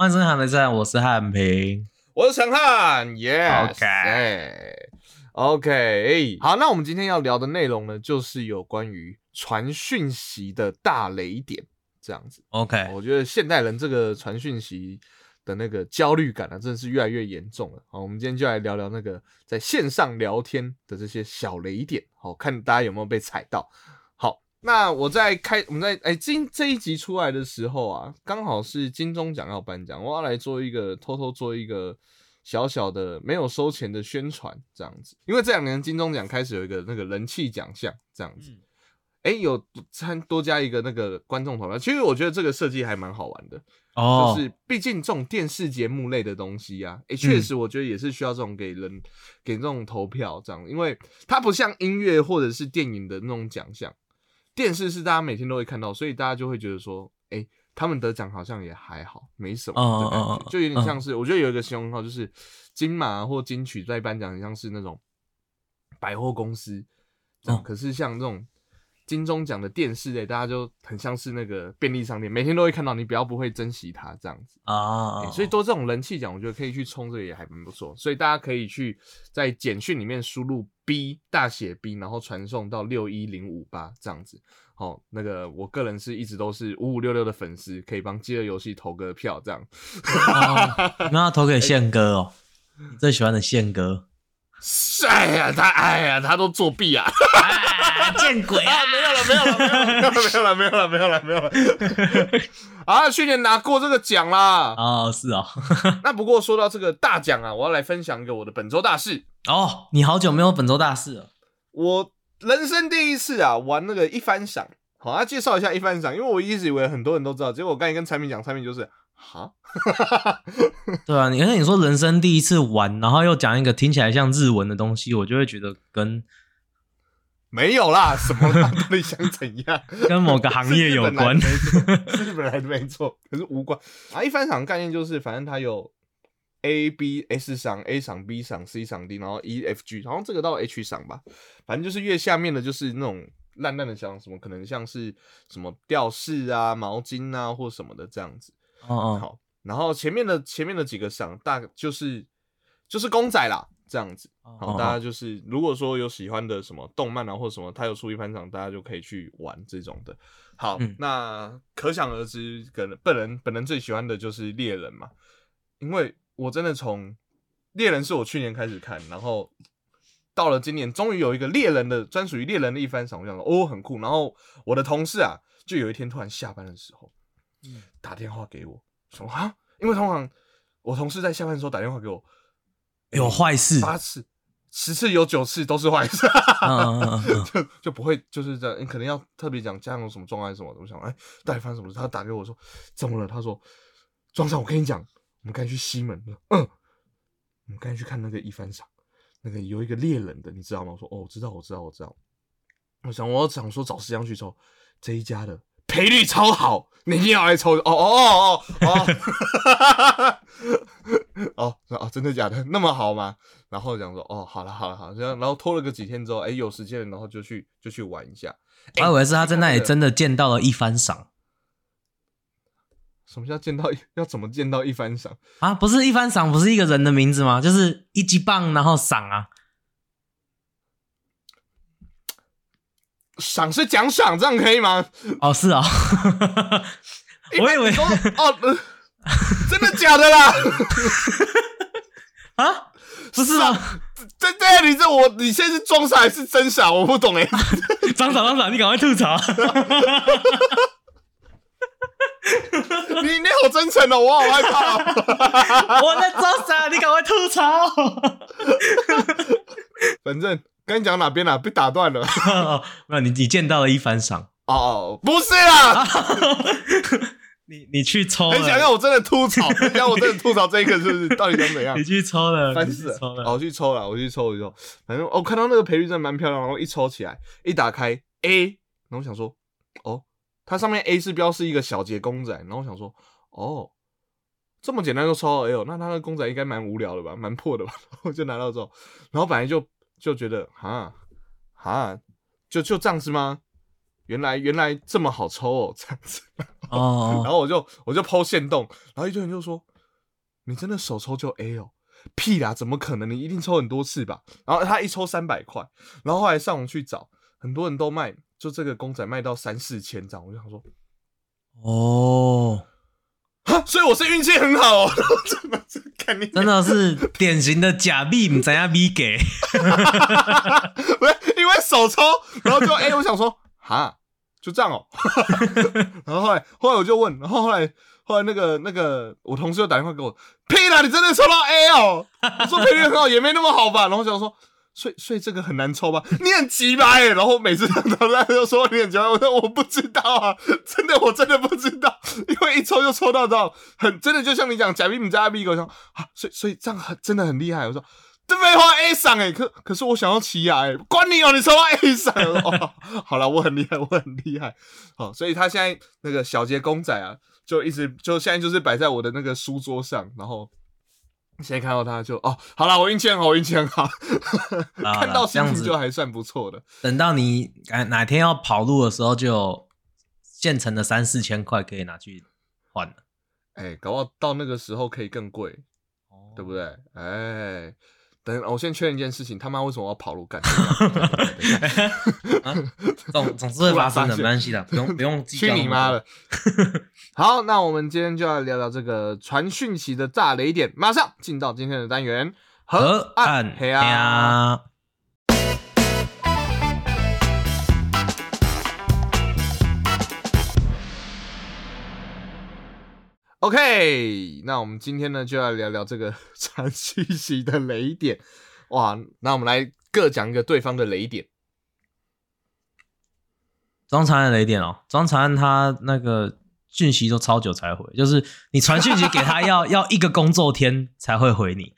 欢迎收听韩梅站，我是汉平。我是陈汉，耶、OK 哎 OK，好，那我们今天要聊的内容呢，就是有关于传讯息的大雷点，这样子。OK，我觉得现代人这个传讯息的那个焦虑感啊，真的是越来越严重了。好，我们今天就来聊聊那个在线上聊天的这些小雷点，好看大家有没有被踩到。好，那我在开我们在哎今这一集出来的时候啊，刚好是金钟奖要颁奖，我要来做一个偷偷做一个小小的没有收钱的宣传，这样子。因为这两年金钟奖开始有一个那个人气奖项，这样子。哎、有参多加一个那个观众投票，其实我觉得这个设计还蛮好玩的。哦，就是毕竟这种电视节目类的东西啊，哎，确实我觉得也是需要这种给人给这种投票这样，因为它不像音乐或者是电影的那种奖项，电视是大家每天都会看到，所以大家就会觉得说，诶，他们得奖好像也还好，没什么的感觉，就有点像是，我觉得有一个形容号就是金马或金曲在颁奖，很像是那种百货公司这样，嗯可是像这种。金钟奖的电视类，大家就很像是那个便利商店，每天都会看到，你比较不会珍惜它这样子。啊、欸所以多这种人气奖，我觉得可以去冲这个也还蛮不错。所以大家可以去在简讯里面输入 B 大写 B，然后传送到六一零五八这样子。哦，那个我个人是一直都是五五六六的粉丝，可以帮饥饿游戏投个票这样。哦，那要投给宪哥哦，你最喜欢的宪哥。哎呀，他哎呀，他都作弊啊！啊，见鬼啊，没有了，没有了，没有了，没有了，没有了，没有了，没有了。啊，去年拿过这个奖啦。哦，是哦，那不过说到这个大奖啊，我要来分享一个我的本周大事。哦，你好久没有本周大事了。我人生第一次啊玩那个一番赏，好，啊介绍一下一番赏，因为我一直以为很多人都知道，结果我刚才跟产品讲，产品就是哈，对啊，你而且你说人生第一次玩，然后又讲一个听起来像日文的东西，我就会觉得跟 没有啦，什么啦，到底想怎样？跟某个行业有关。是日本来的没错，可是无关啊。一番赏概念就是，反正它有 A、B、S 赏、A 赏、B 赏、C 赏 D，然后 E、F、G，好像这个到 H 赏吧。反正就是越下面的，就是那种烂烂的像，什么可能像是什么吊饰啊、毛巾啊或什么的这样子。哦哦，好，然后前面的前面的几个赏大就是就是公仔啦，这样子。好，哦大家就是如果说有喜欢的什么动漫啊或者什么，他有出一番赏，大家就可以去玩这种的。好，嗯那可想而知，可能本人本人最喜欢的就是猎人嘛，因为我真的从猎人是我去年开始看，然后到了今年，终于有一个猎人的专属于猎人的一番赏，我想说哦很酷。然后我的同事啊，就有一天突然下班的时候，嗯打电话给我说啊，因为通常我同事在下班的时候打电话给我，有坏事。八次、十次有九次都是坏事，嗯嗯嗯嗯 就就不会就是这样，你可能要特别讲家长有什么状况什么的。我想，哎，到底发生什么事？他打给我说怎么了？他说庄上，我跟你讲，我们刚才去西门了，嗯，我们刚才去看那个一番赏，那个有一个猎人的，你知道吗？我说哦，我知道，我知道，我知道。我想，我想说找时间去抽这一家的赔率超好，你一定要来抽。哦哦哦哦哦，哦 哦，真的假的？那么好吗？然后讲说，哦，好了好了好了，这样，然后拖了个几天之后，哎，有时间，然后就去就去玩一下。我还以为是他在那里真的见到了一番赏什么叫见到？要怎么见到一番赏？啊，不是一番赏，不是一个人的名字吗？就是一级棒，然后赏啊。赏是奖赏，这样可以吗？哦，是哦，我以为哦、呃 真的假的啦？啊，不是吗？对对你这我你现在是装傻还是真傻？我不懂哎。张长张长，你赶快吐槽。你你好真诚哦，我好害怕、哦。我在装傻，你赶快吐槽。反正刚你讲哪边了、被打断了。没有，你你见到了一番赏，哦哦，不是啦，你你去抽很想了，让我真的吐槽，很想我真的吐槽这一个是不是？到底想怎样你？去抽了，你烦死了！哦，去抽了。我去抽了，我去抽，一抽。反正我看到那个赔率真的蛮漂亮，然后一抽起来，一打开 A，然后我想说，哦，它上面 A 是标示一个小节公仔，然后我想说，哦，这么简单就抽到 L，那它的公仔应该蛮无聊的吧，蛮破的吧？然后就拿到之后，然后本来就就觉得，哈哈，就就这样子吗？原来原来这么好抽哦，这样子。哦然后我就我就抛线洞，然后一堆人就说你真的手抽就 A 哦？屁啦，怎么可能？你一定抽很多次吧？然后他一抽三百块，然后后来上网去找，很多人都卖，就这个公仔卖到三四千张，我就想说，哦，哈，所以我是运气很好哦，真的是看你真的是典型的假币，唔知影米给。不是因为手抽，然后就 A，我想说，哈，就这样哦。然后后来后来我就问，然后后来后来那个那个我同事又打电话给我，屁啦，你真的抽到 A 哦？我说赔率很好，也没那么好吧。然后我想说，所以所以这个很难抽吧？你很急吧？哎，然后每次他他就说你很急吧，我说我不知道啊，真的我真的不知道，因为一抽就抽到到很真的，就像你讲假币你加 B 狗，我说啊，所以所以这样很真的很厉害。我说。这废话 A 赏哎，可可是我想要奇亚哎，关你哦，你抽到 A 赏 哦。好了，我很厉害，我很厉害。好，所以他现在那个小杰公仔啊，就一直就现在就是摆在我的那个书桌上，然后现在看到他就哦，好了，我运气很好，我运气很好，看到心情就还算不错的。等到你哪哪天要跑路的时候，就有现成的三四千块可以拿去换了。哎，搞不好到那个时候可以更贵，对不对？哎。等我先确认一件事情，他妈为什么要跑路干？总总是会发生的，没关系的，不用不用去你妈了。好，那我们今天就要聊聊这个传讯息的炸雷点，马上进到今天的单元河岸黑啊。OK，那我们今天呢就要聊聊这个传讯息的雷点。哇，那我们来各讲一个对方的雷点。庄长安雷点哦，庄长安他那个讯息都超久才回，就是你传讯息给他要 要一个工作天才会回你。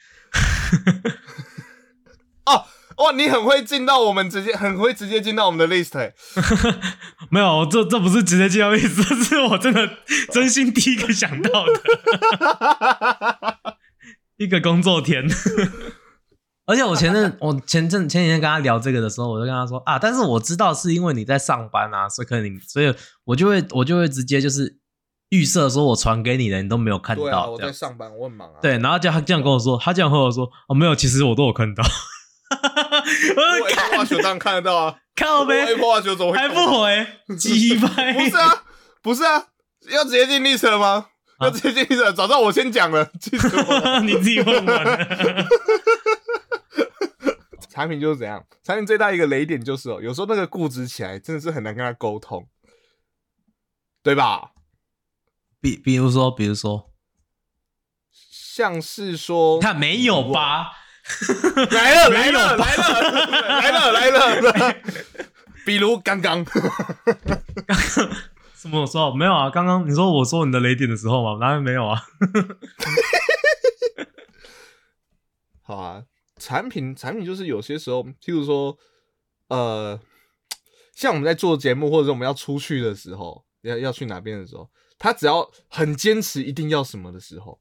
哦。哇，你很会进到我们直接，很会直接进到我们的 list。没有，这这不是直接进到 list，这是我真的真心第一个想到的。一个工作天，而且我前阵我前阵前几天跟他聊这个的时候，我就跟他说啊，但是我知道是因为你在上班啊，所以可能你，所以我就会我就会直接就是预设说我传给你的你都没有看到。对啊，我在上班，我很忙啊。对，然后就他这样跟我说，他这样和我说哦，没有，其实我都有看到。我看化球当然看得到啊，靠呗，化球怎么还不回？鸡掰！不是啊，不是啊，要直接进历史了吗？要直接进历史？早知道我先讲了，你自己问我。产品就是怎样？产品最大一个雷点就是哦，有时候那个固执起来，真的是很难跟他沟通，对吧？比比如说，比如说，像是说，看没有吧？来了来了来了来了来了，比如刚刚，刚 刚什么时候没有啊？刚刚你说我说你的雷点的时候吗？当然没有啊？好啊，产品产品就是有些时候，譬如说，呃，像我们在做节目，或者是我们要出去的时候，要要去哪边的时候，他只要很坚持一定要什么的时候，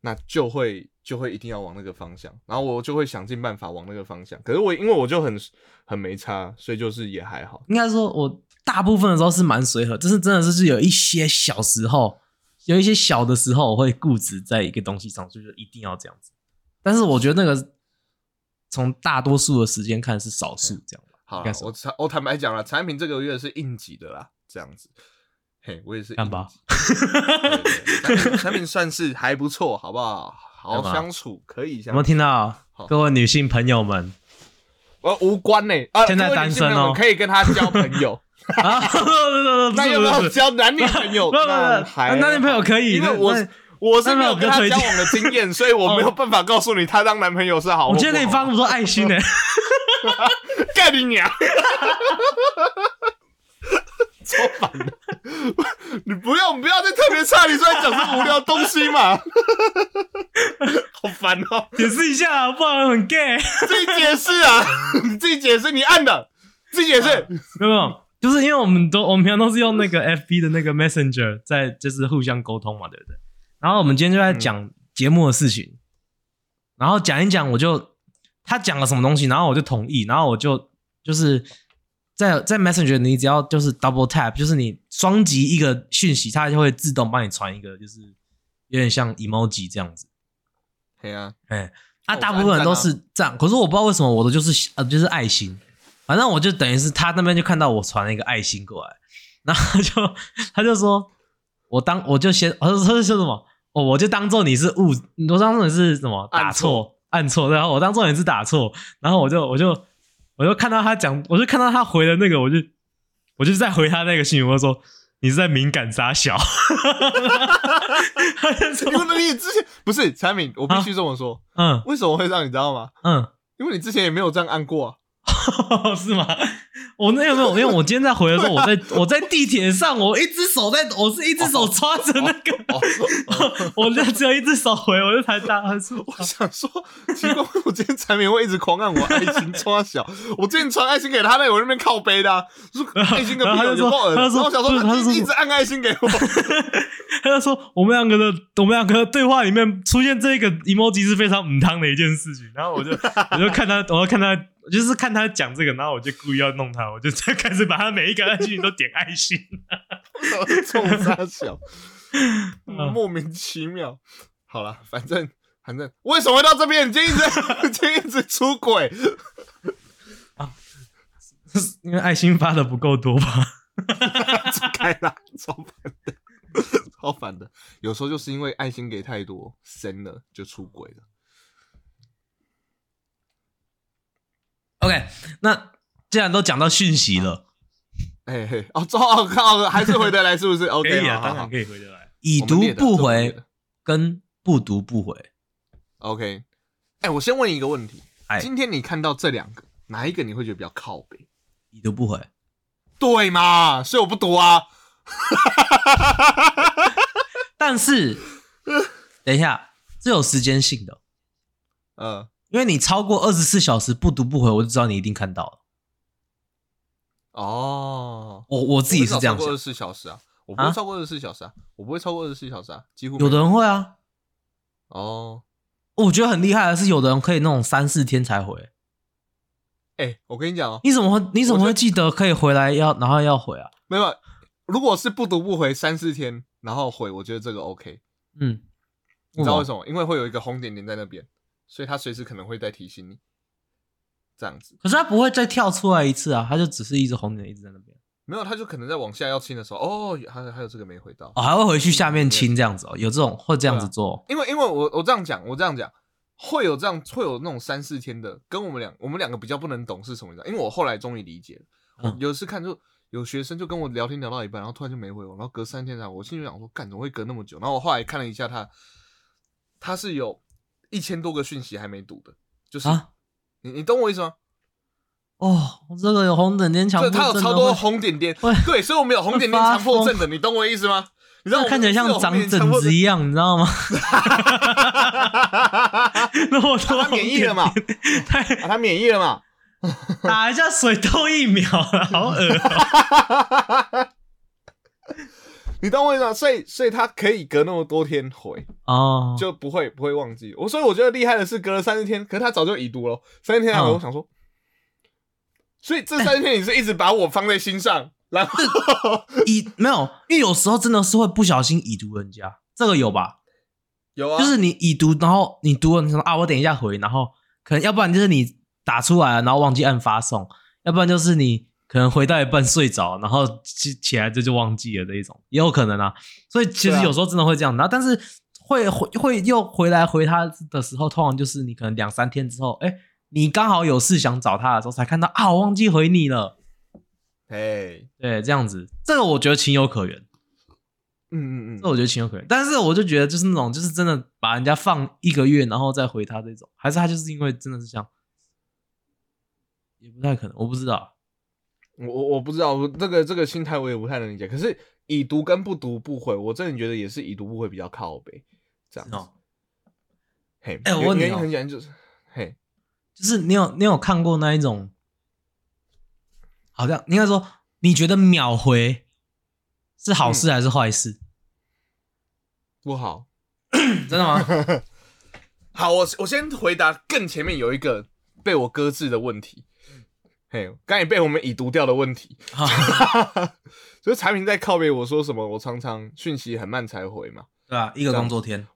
那就会。就会一定要往那个方向，然后我就会想尽办法往那个方向。可是我因为我就很很没差，所以就是也还好。应该说，我大部分的时候是蛮随和，就是真的是是有一些小时候，有一些小的时候，我会固执在一个东西上，就是一定要这样子。但是我觉得那个从大多数的时间看是少数这样好，我坦我坦白讲了，产品这个月是应急的啦，这样子。嘿，我也是。看吧，产品算是还不错，好不好？好相处，可以。有没有听到各位女性朋友们？我无关呢，啊，现在单身哦，可以跟他交朋友 啊？那有没有交男女朋友？还男女朋友可以，因为我我是没有跟他交往的经验，所以我没有办法告诉你他当男朋友是好。我今天可以发那么多爱心呢，干你娘！超烦的，你不要不要再特别差，你出来讲这无聊东西嘛，好烦哦！解释一下，不然很 gay。自己解释啊，你 自己解释，你按的，自己解释。没有，就是因为我们都我们平常都是用那个 FB 的那个 Messenger 在就是互相沟通嘛，对不对？然后我们今天就在讲节目的事情，然后讲一讲，我就他讲了什么东西，然后我就同意，然后我就就是。在在 Messenger，你只要就是 double tap，就是你双击一个讯息，它就会自动帮你传一个，就是有点像 emoji 这样子。对啊，哎，啊，哦大部分人都是是这样，可是我不知道为什么我的就是呃就是爱心，反正我就等于是他那边就看到我传了一个爱心过来，然后他就 他就说，我当我就先，他说说什么，哦，我就当做你是误，我当做你是什么打错按错，然后我当做你是打错，然后我就我就我就看到他讲，我就看到他回的那个，我就我就在回他那个信息，我就说你是在敏感扎小，因为你之前不是产品，我必须这么说，嗯为什么会这样，你知道吗？嗯。因为你之前也没有这样按过啊。是吗？我那有没有？因为我今天在回的时候，我在我在地铁上，我一只手在，我是一只手抓着那个，我就只有一只手回，我就才打他说，我想说，奇怪，我今天产品会一直狂按我爱心抓小，我之前传爱心给他，在我那边靠背的、啊，说爱心个屁有然后他就说够恶他说然后我想说，他一直按爱心给我，他就说我们两个的我们两个的对话里面出现这个 emoji 是非常母汤的一件事情，然后我就我就看他，我要看他。就是看他讲这个，然后我就故意要弄他，我就再开始把他每一个爱心都点爱心。冲杀小，嗯莫名其妙。好了，反正反正为什么会到这边？你今天一直今天一直出轨啊，因为爱心发的不够多吧？开啦，超烦的，超烦的。有时候就是因为爱心给太多，深了就出轨了。OK，那既然都讲到讯息了，嘿嘿，哦，这哦靠，还是回得来是不是？OK，可以啊，好好好当然可以回得来。已读不回跟不读不回，OK，哎、我先问一个问题：哎，今天你看到这两个，哪一个你会觉得比较靠北？已读不回。对嘛？所以我不读啊。但是，等一下，这有时间性的，嗯，因为你超过二十四小时不读不回，我就知道你一定看到了。哦，我我自己是这样想二十，四小时啊，我不会啊超过二十四小时啊，我不会超过二十四小时啊，几乎有的人会啊。哦。我觉得很厉害的是，有的人可以那种三四天才回。哎、我跟你讲哦，你怎么会你怎么会记得可以回来要然后要回啊？没有，如果是不读不回三四天，然后回，我觉得这个 OK。嗯，你知道为什？么？因为会有一个红点点在那边，所以他随时可能会再提醒你，这样子。可是他不会再跳出来一次啊，他就只是一直红点一直在那边。没有，他就可能在往下要亲的时候，哦，还有还有这个没回到。哦，还会回去下面亲这样子哦，有这种会这样子做。因为因为我我这样讲，我这样讲，会有这样会有那种三四天的，跟我们两我们两个比较不能懂是什么，你知道？因为我后来终于理解了，嗯有一次看就有学生就跟我聊天聊到一半，然后突然就没回我，然后隔三天才回我心里想说，干怎么会隔那么久？然后我后来看了一下他，他是有一千多个讯息还没读的，就是、啊你你懂我意思吗？哦，这个有红点点强就迫症他有超多会红点点，对，所以我们有红点点强迫症的，你懂我意思吗？你知道我看起来像长疹子一样，你知道吗？那么多他免疫了嘛红点点？太啊，他免疫了嘛？打一下水痘疫苗了，好恶哦、你懂我意思吗？所以所以他可以隔那么多天回，哦，就不会不会忘记我。所以我觉得厉害的是隔了三十天，可是他早就已读了，三十天来回，嗯我想说，所以这三十天你是一直把我放在心上，然后已没有，因为有时候真的是会不小心已读人家，这个有吧？有啊，就是你已读，然后你读了，你说啊，我等一下回，然后可能要不然就是你打出来了，然后忘记按发送，要不然就是你可能回到一半睡着，然后起起来这就忘记了这一种，也有可能啊。所以其实有时候真的会这样，然后但是会会会又回来回他的时候，通常就是你可能两三天之后，哎，你刚好有事想找他的时候，才看到啊，我忘记回你了。哎，对，这样子，这个我觉得情有可原。嗯嗯嗯这，我觉得情有可原，但是我就觉得就是那种，就是真的把人家放一个月，然后再回他这种，还是他就是因为真的是这样，也不太可能，我不知道。我我我不知道，我这个这个心态我也不太能理解。可是已读跟不读不回，我真的觉得也是已读不回比较靠北，这样子。哦，嘿，哎我问你原因哦很简单，就是嘿，就是你有你有看过那一种，好像应该说，你觉得秒回是好事还是坏事？不好。真的吗？好，我我先回答更前面有一个被我搁置的问题，嘿，刚也被我们已读掉的问题，好 就是产品在靠背我说什么，我常常讯息很慢才回嘛，对啊，一个工作天，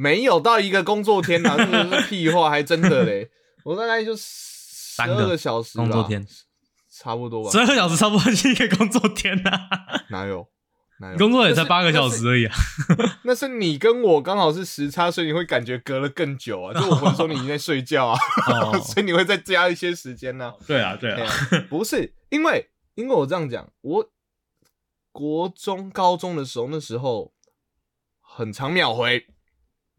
没有到一个工作天呐，这个是屁话，还真的嘞。我大概就十二个小时吧工作天，差不多吧十。二个小时差不多是一个工作天呐、哪有？哪有？工作也才八个小时。而已啊。那是你跟我刚好是时差，所以你会感觉隔了更久啊。就我回说你已经在睡觉啊，哦，所以你会再加一些时间呢、对啊，对啊，不是因为因为我这样讲，我国中、高中的时候，那时候很常秒回，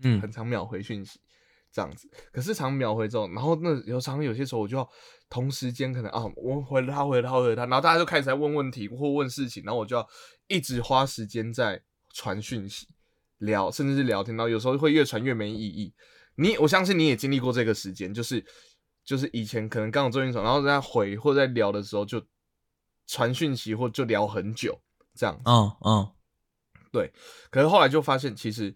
嗯很常秒回讯息，这样子。可是常秒回之后，然后那有常有些时候我就要同时间可能啊，我回了他，回了他，回了他，然后大家就开始在问问题或问事情，然后我就要一直花时间在传讯息、聊，甚至是聊天，然后有时候会越传越没意义。你我相信你也经历过这个时间，就是就是以前可能刚有做运动，然后在回或在聊的时候就传讯息或就聊很久这样。嗯嗯，对可是后来就发现，其实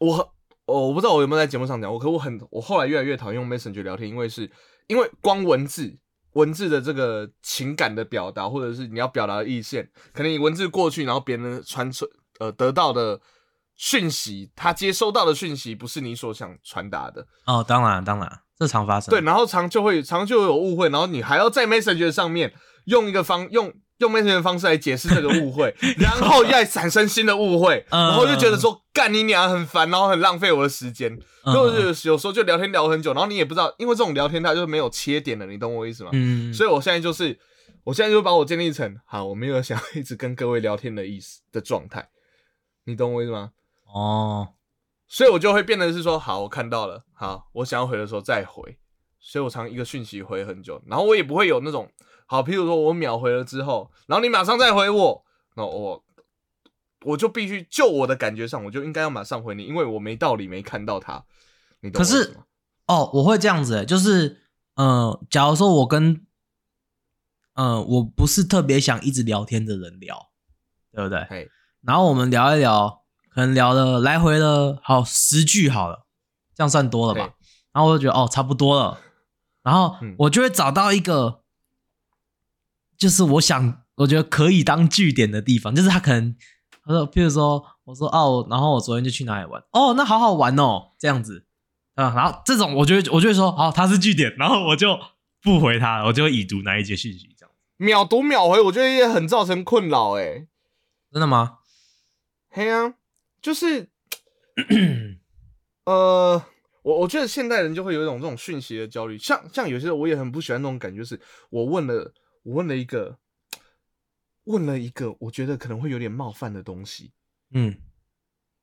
我很我不知道我有没有在节目上讲我，可我很我后来越来越讨厌用 Messenger 聊天，因为是因为光文字文字的这个情感的表达，或者是你要表达的意见，可能你文字过去，然后别人传出呃得到的讯息，他接收到的讯息不是你所想传达的，哦，当然当然，这常发生。对，，然后常就会常就会有误会，然后你还要在 Messenger 上面用一个方用用 Messenger 的方式来解释这个误会，然后再产生新的误会，嗯。然后就觉得说干你娘很烦，然后很浪费我的时间，嗯。或者是有时候就聊天聊很久，然后你也不知道，因为这种聊天它就是没有切点的，你懂我意思吗？嗯，所以我现在就是，我现在就把我建立成好，我没有想要一直跟各位聊天的意思的状态，你懂我意思吗？哦，所以我就会变得是说，好，我看到了，好，我想要回的时候再回，所以我常一个讯息回很久，然后我也不会有那种，好，譬如说我秒回了之后，然后你马上再回我，那我我就必须就我的感觉上，我就应该要马上回你，因为我没道理没看到他，你懂可是？哦，我会这样子、欸，就是，呃，假如说我跟，呃，我不是特别想一直聊天的人聊，对不对？嘿，然后我们聊一聊，可能聊了来回了好十句好了，这样算多了吧嘿？然后我就觉得哦，差不多了，然后嗯我就会找到一个，就是我想我觉得可以当据点的地方，就是他可能他说，譬如说我说哦，然后我昨天就去哪里玩，哦，那好好玩哦，这样子。啊，然后这种我就会我就会说好，他是据点，然后我就不回他了，我就会已读那一节讯息，这样。秒读秒回，我觉得也很造成困扰，哎，真的吗？嘿啊，就是，呃，我我觉得现代人就会有一种这种讯息的焦虑，像像有些人我也很不喜欢那种感觉，就是我问了我问了一个问了一个我觉得可能会有点冒犯的东西，嗯，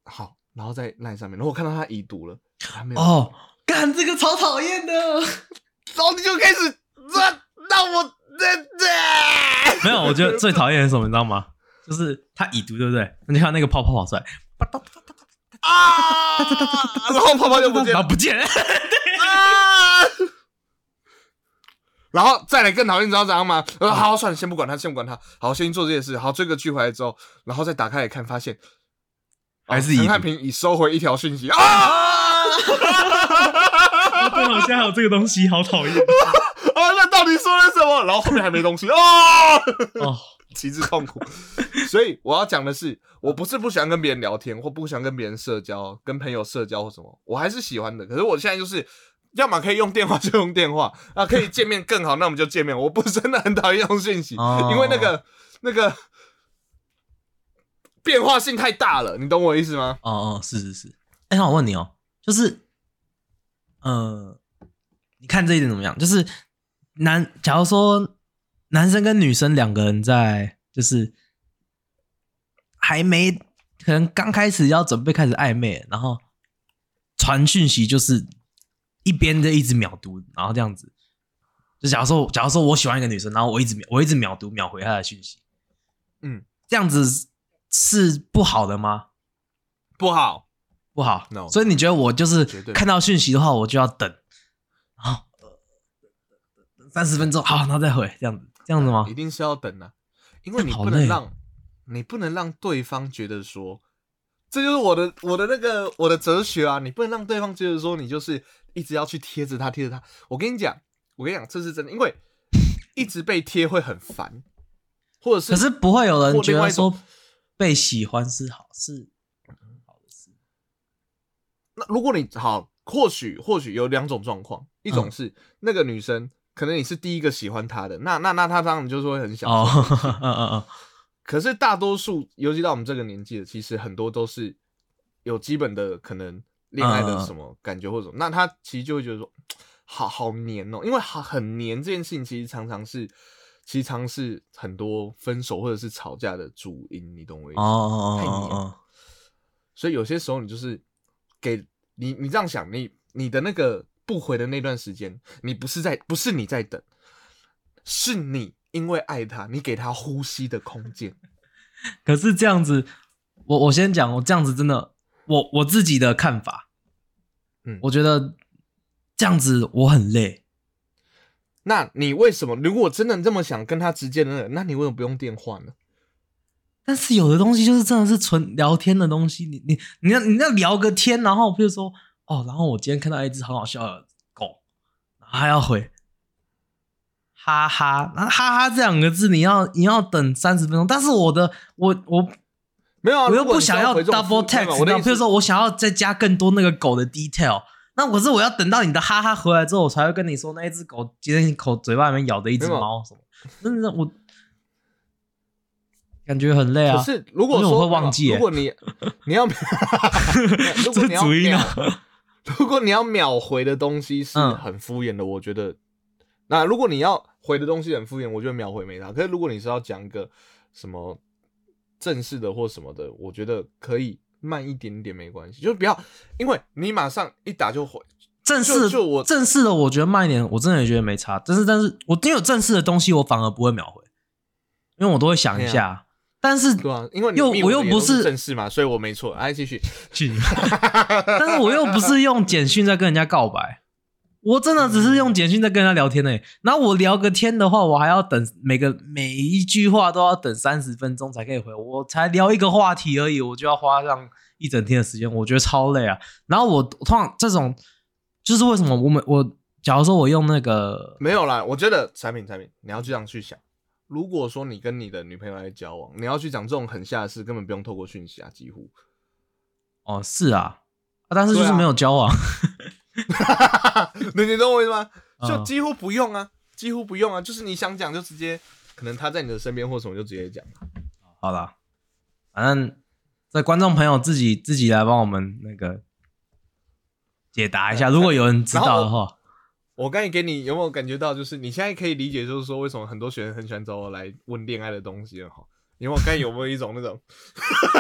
好，然后在那上面，然后我看到他已读了，他没有，哦，干这个超讨厌的。然后你就开始这让我那那没有，我觉得最讨厌的是什么，你知道吗？就是他已读，对不对？你看那个泡泡跑出来，啊，然后泡泡就不见了然后。不见了。啊！然后再来更讨厌，你知道怎样吗？呃，好，算了，先不管他，先不管他，好，先去做这件事。好，追个剧回来之后，然后再打开来看，发现还是陈汉平已收回一条讯息啊！哦对，好像还有这个东西，好讨厌。啊，那到底说了什么？然后后面还没东西啊！哦，极致痛苦。所以我要讲的是，我不是不喜欢跟别人聊天，或不喜欢跟别人社交，跟朋友社交或什么，我还是喜欢的。可是我现在就是，要么可以用电话就用电话，啊，可以见面更好，那我们就见面。我不真的很讨厌用讯息，哦因为那个那个变化性太大了，你懂我意思吗？哦哦，是是是。哎、那我问你哦，就是，呃，你看这一点怎么样？就是男，假如说男生跟女生两个人在，就是还没可能刚开始要准备开始暧昧，然后传讯息，就是一边就一直秒读，然后这样子。就假如说，假如说我喜欢一个女生，然后我一直秒，我一直秒读秒回她的讯息，嗯，这样子是不好的吗？不好，不好。No 所以你觉得我就是看到讯息的话，我就要等，然后三十分钟，好，然后再回，这样子，这样子吗？一？定是要等啊，因为你不能让，你不能让对方觉得说，这就是我的我的那个我的哲学啊，你不能让对方觉得说你就是一直要去贴着他贴着他。我跟你讲，我跟你讲，这是真的，因为一直被贴会很烦，或者是可是不会有人觉得说被喜欢是好是那如果你好，或许或许有两种状况，一种嗯。是、那个女生可能你是第一个喜欢她的，那那那她当然就是会很享受。哦，嗯 嗯嗯，可是大多数，尤其到我们这个年纪的，其实很多都是有基本的可能恋爱的什么感觉或者什么，那他其实就会觉得说，好好黏哦，因为好很黏这件事情，其实常常是，其实常是很多分手或者是吵架的主因，你懂我意思哦吗？哦太黏哦哦，所以有些时候你就是给你你这样想，你你的那个不回的那段时间，你不是在不是你在等，是你因为爱他，你给他呼吸的空间。可是这样子，我我先讲，我这样子真的，我我自己的看法，嗯我觉得这样子我很累。那你为什么？如果真的这么想跟他直接的那你为什么不用电话呢？但是有的东西就是真的是纯聊天的东西，你你你要你要聊个天，然后比如说哦，然后我今天看到一只很好笑的狗，然后还要回哈哈，那哈哈这两个字你要你要等三十分钟，但是我的我我没有啊，我又不想要 double text，我的意思你知道比如说我想要再加更多那个狗的 detail，那可是我要等到你的哈哈回来之后，我才会跟你说那一只狗今天口嘴巴里面咬的一只猫什么，真的我感觉很累啊。可是如果我说会忘记耶如果你你要，如果你要秒，如果你要秒回的东西是嗯。很敷衍的，我觉得，那如果你要回的东西很敷衍，我觉得秒回没差。可是如果你是要讲一个什么正式的或什么的，我觉得可以慢一点点没关系，就不要，因为你马上一打就回，正式就就我正式的，我觉得慢一点，我真的也觉得没差。但是，但是我因为有正式的东西，我反而不会秒回，因为我都会想一对下。但是，对啊，因为又我又不是是正式嘛，所以我没错。哎，继续，去你妈但是我又不是用简讯在跟人家告白，我真的只是用简讯在跟人家聊天呢、然后我聊个天的话，我还要等每个每一句话都要等三十分钟才可以回，我才聊一个话题而已，我就要花上一整天的时间，我觉得超累啊。然后我通常这种就是为什么我们我假如说我用那个没有啦，我觉得产品产品，你要这样去想。如果说你跟你的女朋友来交往，你要去讲这种很下的事，根本不用透过讯息啊，几乎。哦是啊，啊但是就是没有交往，你 你懂我意思吗？嗯就几乎不用啊，几乎不用啊，就是你想讲就直接，可能他在你的身边或什么就直接讲。好啦，反正这观众朋友自己自己来帮我们那个解答一下，如果有人知道的话，我刚才给你有没有感觉到，就是你现在可以理解，就是说为什么很多学生很喜欢找我来问恋爱的东西了哈？你有没有刚才有没有一种那种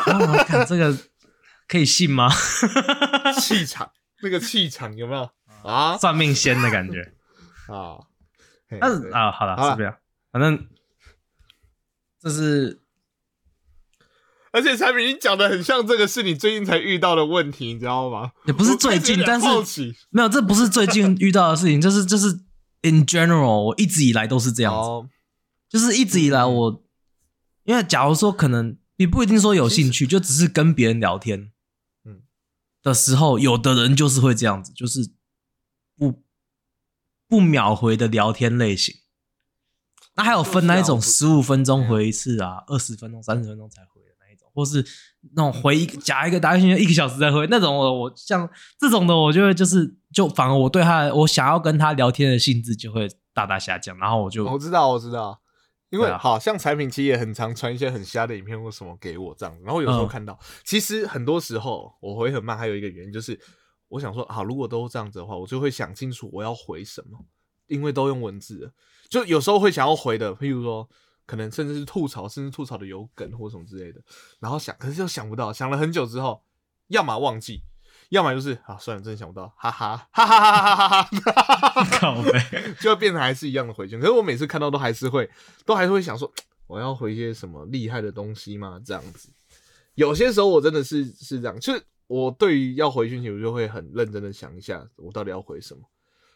哦，看这个可以信吗？气场，那个气场有没有？啊？算命仙的感觉。啊，嘿对。但啊，好了，这样，反正这是而且产品你讲的很像这个是你最近才遇到的问题，你知道吗？也不是最近，但是没有，这不是最近遇到的事情，就是就是 in general，我一直以来都是这样子。哦。就是一直以来我，因为假如说可能你不一定说有兴趣，就只是跟别人聊天，嗯的时候，有的人就是会这样子，就是不不秒回的聊天类型。那还有分那一种十五分钟回一次啊，二十分钟、三十分钟才回的那一种，或是那种回一个夹一个打讯息一个小时再回那种我，我像这种的，我就会就是就反而我对他我想要跟他聊天的兴致就会大大下降，然后我就我知道，我知道，因为、啊好像产品其实也很常传一些很瞎的影片或什么给我这样，然后有时候嗯看到，其实很多时候我回很慢，还有一个原因就是我想说，好，如果都这样子的话，我就会想清楚我要回什么，因为都用文字了，就有时候会想要回的，譬如说。可能甚至是吐槽，甚至吐槽的有梗或什么之类的，然后想，可是又想不到，想了很久之后，要么忘记，要么就是啊，算了，真的想不到，哈哈哈哈哈哈哈哈，靠背。就会变成还是一样的回圈。可是我每次看到都还是会，都还是会想说，我要回一些什么厉害的东西吗？这样子，有些时候我真的是是这样，就是我对于要回讯息，我就会很认真的想一下，我到底要回什么。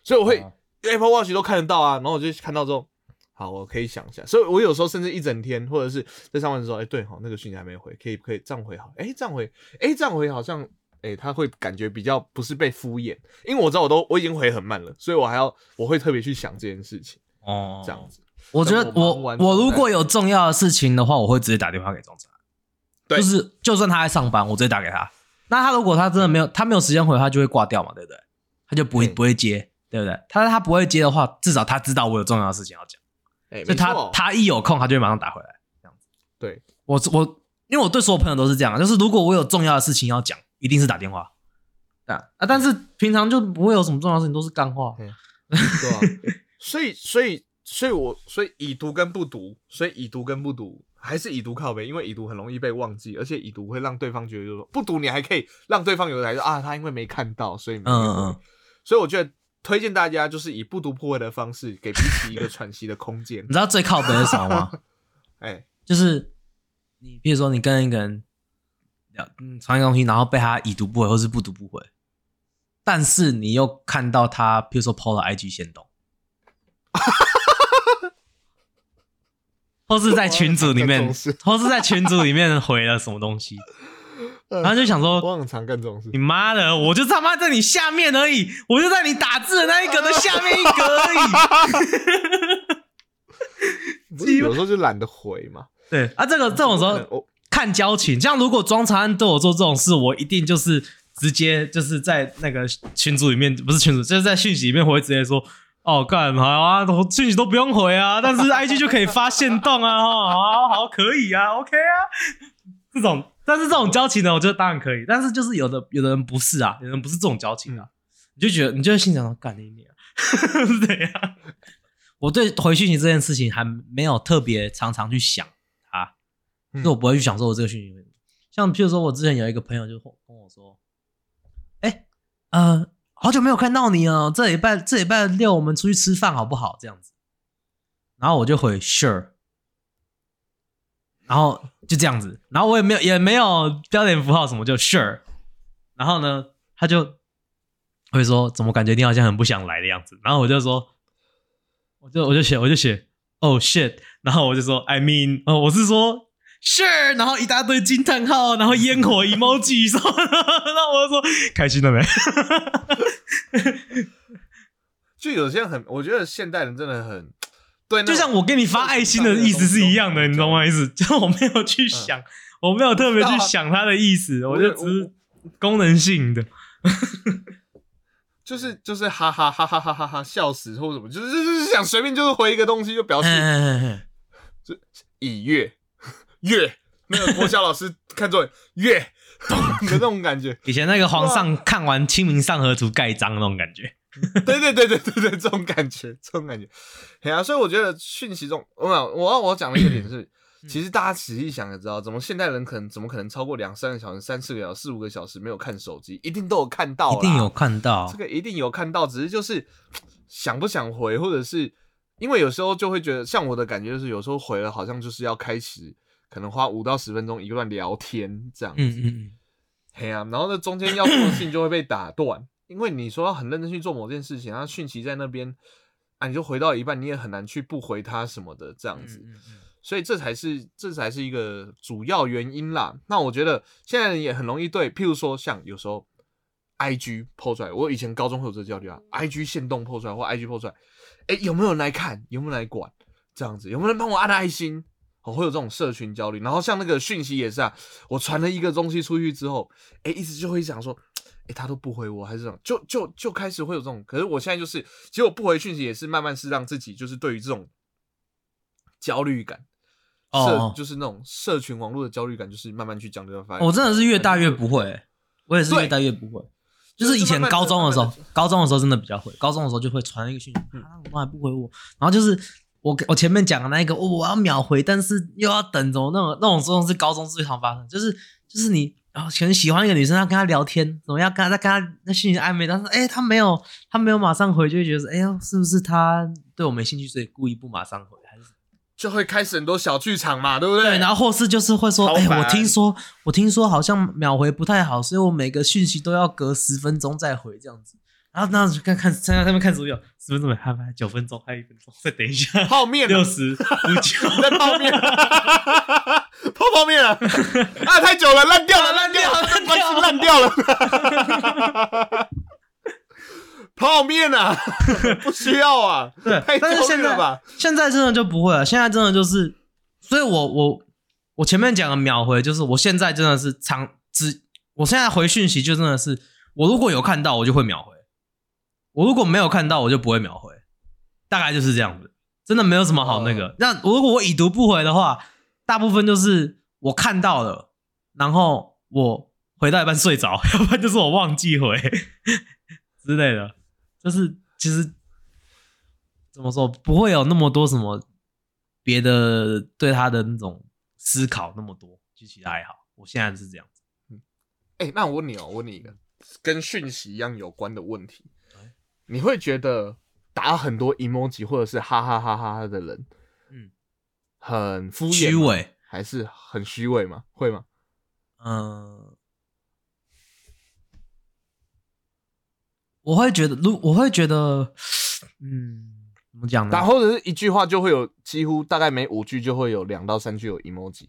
所以我会、哦 Apple Watch 都看得到啊，然后我就看到之后，好，我可以想一下。所以我有时候甚至一整天，或者是在上班的时候，哎、对，好，那个讯息还没回，可以可以这样回好？哎、这样回，哎、这样回好像。哎、他会感觉比较不是被敷衍，因为我知道我都我已经回很慢了，所以我还要我会特别去想这件事情，哦，这样子。我觉得我我如果有重要的事情的话，我会直接打电话给庄长，对就是就算他在上班，我直接打给他。那他如果他真的没有他没有时间回，他就会挂掉嘛，对不对？他就不会嗯不会接，对不对？他他不会接的话，至少他知道我有重要的事情要讲，哎，所以他他一有空，他就会马上打回来。这样子对，我我因为我对所有朋友都是这样，就是如果我有重要的事情要讲，一定是打电话。对啊，啊但是平常就不会有什么重要的事情，都是干话。对吧？所以，所以，所以我，所以已读跟不读，所以已读跟不读还是已读靠背，因为已读很容易被忘记，而且已读会让对方觉得就是说不读，你还可以让对方有来说啊，他因为没看到，所以没嗯嗯嗯所以我觉得推荐大家就是以不读不回的方式，给彼此一个喘息的空间 你。知道最靠北的是什么吗？哎，就是你，比如说你跟一个人聊，嗯，传一个东西，然后被他已读不回或是不读不回，但是你又看到他，比如说 PO 了 IG 先动，或是在群组里面或是在群组里面回了什么东西，然后就想说，我很常干这种事你。妈的，我就他妈在你下面而已，我就在你打字的那一格的下面一格而已。不是有时候就懒得回嘛。对啊，这个这种时候我看交情，像如果庄长安对我做这种事，我一定就是直接就是在那个群组里面，不是群组，就是在讯息里面，我会直接说。哦，干嘛啊，我讯息都不用回啊，但是 IG 就可以发现动啊，哦，好好可以啊，OK 啊，这种，但是这种交情呢，我觉得当然可以，但是就是有的有的人不是啊，有的人不是这种交情啊，你就觉得你就会心想说，干你娘，是怎样。我对回讯息这件事情还没有特别常常去想它，就是我不会去享受我这个讯息。像譬如说，我之前有一个朋友就跟我说，哎、呃，好久没有看到你哦，这礼拜这礼拜六我们出去吃饭好不好？这样子，然后我就回 sure，然后就这样子，然后我也没有也没有标点符号什么，就 sure，然后呢，他就会说怎么感觉你好像很不想来的样子，然后我就说，我就我就写我就写 oh shit，然后我就说 I mean，哦，我是说 sure，然后一大堆惊叹号，然后烟火 emoji 说，然后我就说开心了没？就有些很，我觉得现代人真的很对，就像我给你发爱心的意思是一样的，你懂吗？意思 就是我没有去想，我没有特别去想它的意思，我就只是功能性的。就是就是哈哈哈哈哈哈哈笑死或者什么，就是就是想随便就是回一个东西就表示嗯，以阅阅那个国小老师看作阅 的那种感觉，以前那个皇上看完《清明上河图》盖章那种感觉。对对对对对对，这种感觉，这种感觉，哎呀、所以我觉得讯息中，我想我要我讲了一个点是，其实大家仔细想也知道，怎么现代人可能怎么可能超过两三个小时、三四个小时、四五个小时没有看手机，一定都有看到，一定有。看到这，个一定有看到，只是就是想不想回，或者是因为有时候就会觉得，像我的感觉就是，有时候回了好像就是要开始，可能花五到十分钟一段聊天这样子，嗯嗯嗯，嘿啊，然后那中间要做的事情就会被打断，因为你说要很认真去做某件事情，然后讯息在那边啊，你就回到一半，你也很难去不回他什么的这样子，所以这才是这才是一个主要原因啦。那我觉得现在人也很容易对，譬如说像有时候 I G 抛出来，我以前高中会有这个焦虑啊，I G 限动抛出来或 I G 抛出来，哎，有没有人来看？有没有人来管？这样子有没有人帮我按爱心？我、会有这种社群焦虑。然后像那个讯息也是啊，我传了一个东西出去之后，哎，一直就会想说。哎，他都不回我，还是这种，就就就开始会有这种。可是我现在就是，其实我不回讯息也是慢慢是让自己就是对于这种焦虑感，社、哦就是那种社群网络的焦虑感，就是慢慢去降低。发现哦我真的是越大越不会，我也是越大越不会。就是以前高中的时候，高中的时候真的比较会，高中的时候就会传一个讯息，嗯啊，怎么还不回我？然后就是我我前面讲的那一个，我我要秒回，但是又要等，怎么那种那种状况是高中最常发生，就是就是你然后可能喜欢一个女生，要跟她聊天，怎么样跟她在跟她那讯息暧昧，但是哎，她没有她没有马上回，就会觉得哎呀，是不是她对我没兴趣，所以故意不马上回，还是就会开始很多小剧场嘛，对不对？对，然后或是就是会说，哎、我听说，我听说好像秒回不太好，所以我每个讯息都要隔十分钟再回这样子。然后那时看看参加他们看手表，十分钟没，还还九分钟，还有一分钟，再等一下，泡面啊。六十五九，你在泡面，泡泡面啊！啊，太久了，烂掉了，烂掉了，烂掉。了关系烂掉了。泡面啊，不需要啊，对太，但是现在吧？现在真的就不会了，现在真的就是，所以我我我前面讲的秒回，就是我现在真的是常只我现在回讯息就真的是，我如果有看到我就会秒回，我如果没有看到我就不会秒回，大概就是这样子，真的没有什么好那个。那如果我已读不回的话，大部分就是我看到了，然后我回到一半睡着，要不然就是我忘记回 之类的，就是其实怎么说不会有那么多什么别的对他的那种思考那么多，就其他还好。我现在是这样子。嗯哎、那我问你哦，我问你一个跟讯息一样有关的问题，你会觉得打很多 emoji 或者是哈哈哈哈哈的人，嗯，很敷衍、虚，伪，还是很虚伪吗？会吗？嗯，我会觉得，如我会觉得，嗯，怎么讲呢打？或者是一句话就会有几乎大概每五句就会有两到三句有 emoji。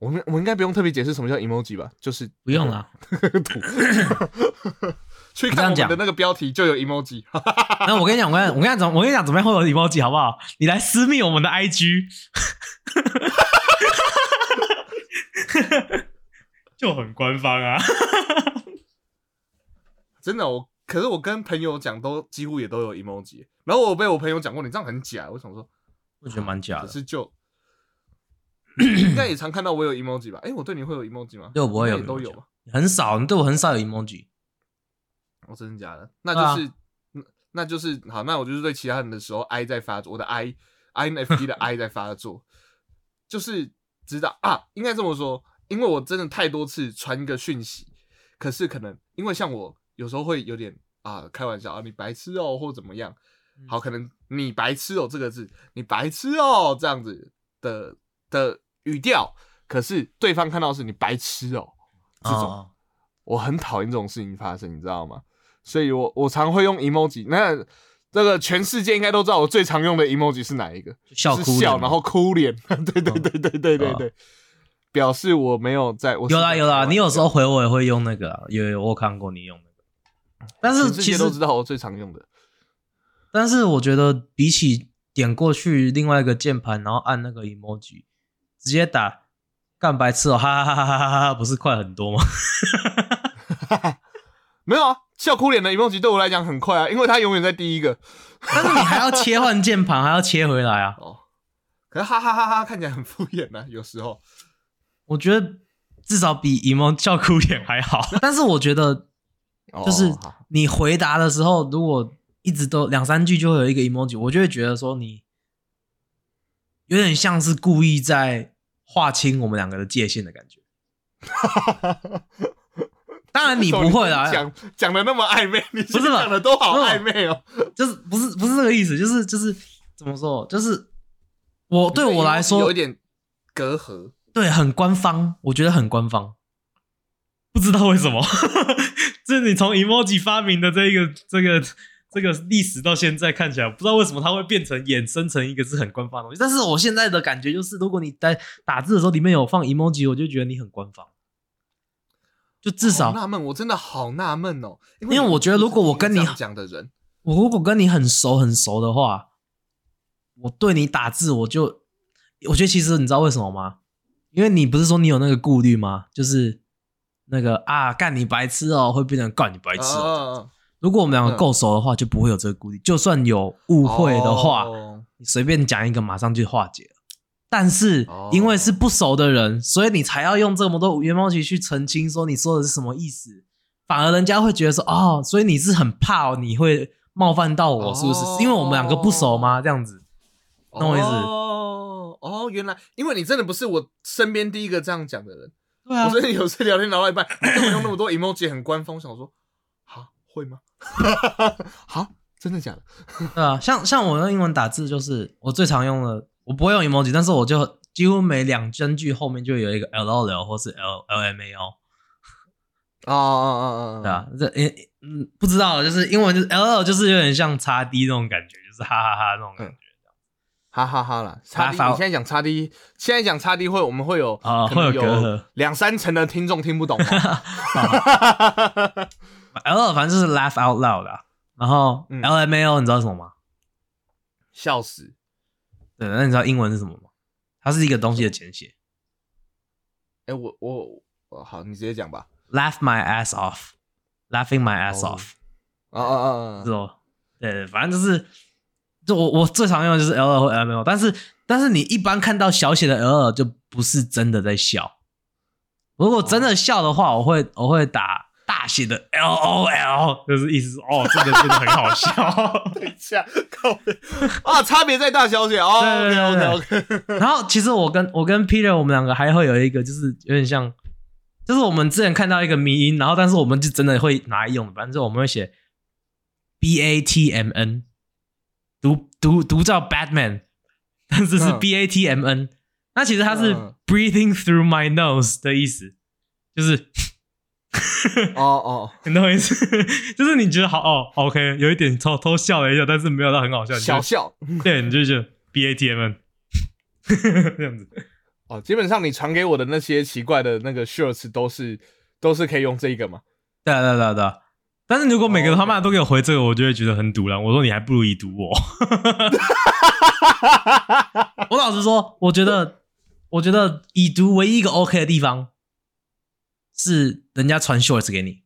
我们我应该不用特别解释什么叫 emoji 吧？就是不用啦。图，去看我们的那个标题就有 emoji。那我跟你讲，我跟你讲，我跟你讲，我跟你讲，怎么样会有 emoji 好不好？你来私密我们的 IG，就很官方啊。真的，我可是我跟朋友讲都几乎也都有 emoji，然后我被我朋友讲过，你这样很假。我想说，我觉得蛮假的，可是就应该也常看到我有 emoji 吧？哎、我对你会有 emoji 吗？对我不会有都有吧？很少，你对我很少有 emoji。哦，真的假的？那就是，嗯那就是好，那我就是对其他人的时候 I 在发作，我的 I INFP 的 I 在发作，就是知道啊，应该这么说，因为我真的太多次传一个讯息，可是可能因为像我有时候会有点啊开玩笑啊，你白痴哦、或怎么样，好，可能你白痴哦、这个字，你白痴哦、这样子的的语调，可是对方看到是你白痴哦、这种。哦我很讨厌这种事情发生，你知道吗？所以我我常会用 emoji。那这个全世界应该都知道我最常用的 emoji 是哪一个？是笑然后哭脸。对对对对对对啊对，表示我没有在。我有啦有啦，你有时候回我也会用那个啊，有有我看过你用那个，但是其实都知道我最常用的。但是我觉得比起点过去另外一个键盘，然后按那个 emoji，直接打干白痴哦，哈哈哈哈哈哈，不是快很多吗？没有啊，笑哭脸的 emoji 对我来讲很快啊，因为它永远在第一个。但是你还要切换键盘，还要切回来啊。哦，可是哈哈哈哈看起来很敷衍呢、有时候。我觉得至少比 emo 笑哭脸还好。但是我觉得就是你回答的时候，如果一直都两三句就会有一个 emoji，我就会觉得说你有点像是故意在划清我们两个的界限的感觉。当然你不会啦，讲讲的那么暧昧，你不是讲的都好暧昧哦。就是不是不是这个意思，就是就是怎么说，就是我对我来说有一点隔阂。对，很官方，我觉得很官方，不知道为什么。这是你从 emoji 发明的这个这个这个历史到现在看起来，不知道为什么它会变成衍生成一个是很官方的东西。但是我现在的感觉就是，如果你在打字的时候里面有放 emoji，我就觉得你很官方。就至少纳闷，我真的好纳闷哦。因因为我觉得如果我跟你讲的人，我如果跟你很熟很熟的话，我对你打字，我就我觉得其实你知道为什么吗？因为你不是说你有那个顾虑吗？就是那个啊，干你白痴哦，会变成干你白痴如果我们两个够熟的话，就不会有这个顾虑。就算有误会的话，哦你随便讲一个，马上就化解了。但是哦因为是不熟的人，所以你才要用这么多原毛旗去澄清，说你说的是什么意思，反而人家会觉得说哦，所以你是很怕、哦、你会冒犯到我，是不是？哦是因为我们两个不熟吗？这样子，懂我意思哦哦，原来因为你真的不是我身边第一个这样讲的人。对啊我，真的有次聊天聊到一半，你根本用那么多 emoji 很官方，我想说，哈会吗？哈，真的假的？对啊，像像我用英文打字，就是我最常用的，我不会用 emoji，但是我就几乎每两帧句后面就有一个 L O L 或是 L L M A O。哦哦哦哦，对啊，这诶嗯不知道，就是英文就是 L L 就是有点像叉 D 那种感觉，就是哈哈哈那种感觉。哈哈哈啦！叉 out 你现在讲叉 D，现在讲叉 D 会，我们会有啊会有隔阂两三成的听众听不懂哦。L 反正就是 laugh out loud 啦，然后嗯 L M A O 你知道什么吗？笑死！对，那你知道英文是什么吗？它是一个东西的简写。哎，我我我，好，你直接讲吧。laugh my ass off，laughing my ass 哦 off，啊啊啊啊！是哦，对，反正就是，就我我最常用的就是 L 二或 M L，但是但是你一般看到小写的 L 二就不是真的在笑。如果真的笑的话，我会我会打大写的 L O L，就是意思是哦，这个真的很好笑。等一下，靠啊，差别在大小写哦。对对对 OK OK。然后其实我跟我跟 Peter 我们两个还会有一个，就是有点像，就是我们之前看到一个迷音，然后但是我们就真的会拿来用，反正我们会写 B A T M N，读读读叫 Batman，但是是嗯 B A T M N，、那其实它是嗯 breathing through my nose 的意思，就是 哦哦，你懂我意思？就是你觉得好哦，OK，有一点偷偷笑了一下，但是没有到很好笑，你小笑 对，你就觉得 B A T M 这样子。哦。基本上你传给我的那些奇怪的那个 shirts 都是都是可以用这一个嘛？对啊对啊对啊对啊。但是如果每个哦他妈都给我回这个，我就会觉得很堵了。我说你还不如已读我。我老实说，我觉得，我觉得已读唯一一个 OK 的地方是人家传 shorts 给你，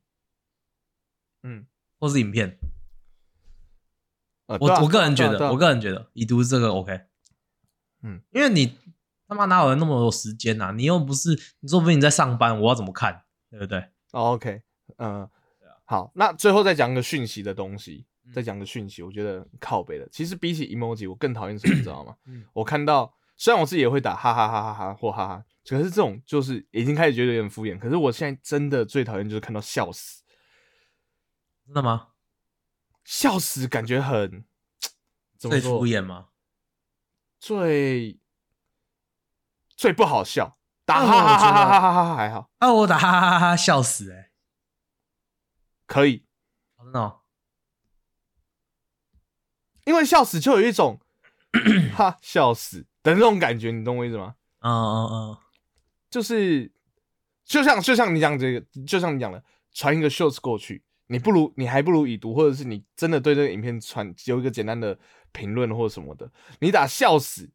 嗯，或是影片。呃对啊我我个人觉得，啊啊我个人觉得已读这个 OK。嗯，因为你他妈哪有那么多时间呐、你又不是，你说不定你在上班，我要怎么看？对不对？哦 OK，嗯，好，那最后再讲个讯息的东西，嗯再讲个讯息，我觉得靠背的。其实比起 emoji，我更讨厌什么，你知道吗？嗯我看到虽然我自己也会打哈哈哈哈哈或哈哈，可是这种就是已经开始觉得有点敷衍。可是我现在真的最讨厌就是看到笑死，真的吗？笑死感觉很怎么最说敷衍吗？最最不好笑，打哦哈哈哈哈哈哈哈还好，啊，我打哈哈哈哈笑死哎、可以，真的、哦。因为笑死就有一种 哈笑死的那种感觉，你懂我意思吗？嗯嗯嗯，就是就像就像你讲这个，就像你讲的，传一个 shorts 过去，你不如你还不如已读，或者是你真的对这个影片传有一个简单的评论或什么的，你打笑死，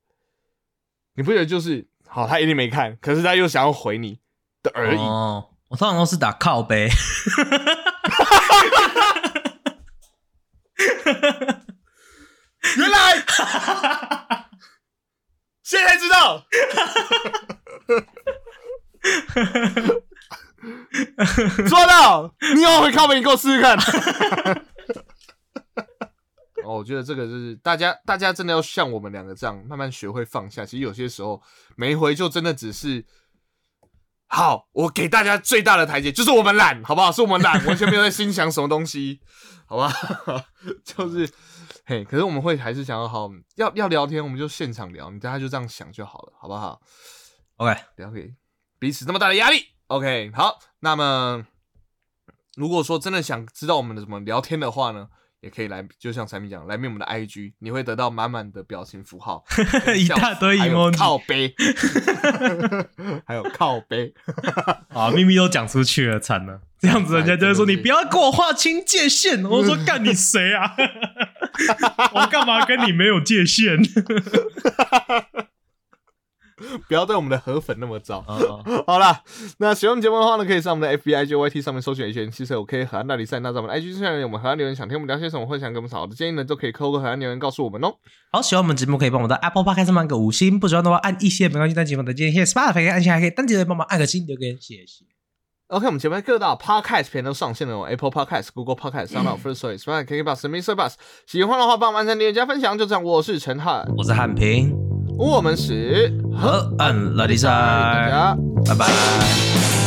你不觉得就是好，他一定没看，可是他又想要回你的而已。哦，我通常都是打靠背。原来现在知道，做到！你以后会靠背，你给我试试看。哦，我觉得这个就是大家，大家真的要像我们两个这样，慢慢学会放下。其实有些时候，每一回就真的只是好，我给大家最大的台阶，就是我们懒，好不好？是我们懒，完全没有在心想什么东西，好吧？就是，嘿，可是我们会还是想要好，要要聊天，我们就现场聊，你大家就这样想就好了，好不好？OK，不要给彼此那么大的压力。OK，好，那么如果说真的想知道我们的怎么聊天的话呢，也可以来，就像产品讲，来面我们的 IG，你会得到满满的表情符号，一大堆还有 emoji 靠背，还有靠背。啊，秘密都讲出去了，惨了。这样子人家就会说你不要跟我划清界限。我说干你谁啊？我干嘛跟你没有界限？不要对我们的河粉那么糟。哦 好啦，那喜欢我们节目的话呢，可以上我们的 FB、IG、YT 上面搜寻 H N 七十 OK 河岸大比赛。那在我们的 IG 上面，我们河岸留言想听我们聊些什么，或者想给我们好的建议呢，都可以扣个河岸留言告诉我们哦。好，喜欢我们节目可以帮我们的 Apple Podcast 上面按个五星，不喜欢的话按一些没关系，但节目的建议 Spotify 可以按下，还可以单击的帮忙按个星留个言，谢谢。OK，我们节目各大 Podcast 片都上线了有，Apple Podcast、Google Podcast、Sound First Story、Spotify、KKBox、Mr. Bus。喜欢的话，帮我们按赞、订阅、加分享。就这样，我是陈汉，我是汉平，我们是河岸拉力赛，大家。拜拜。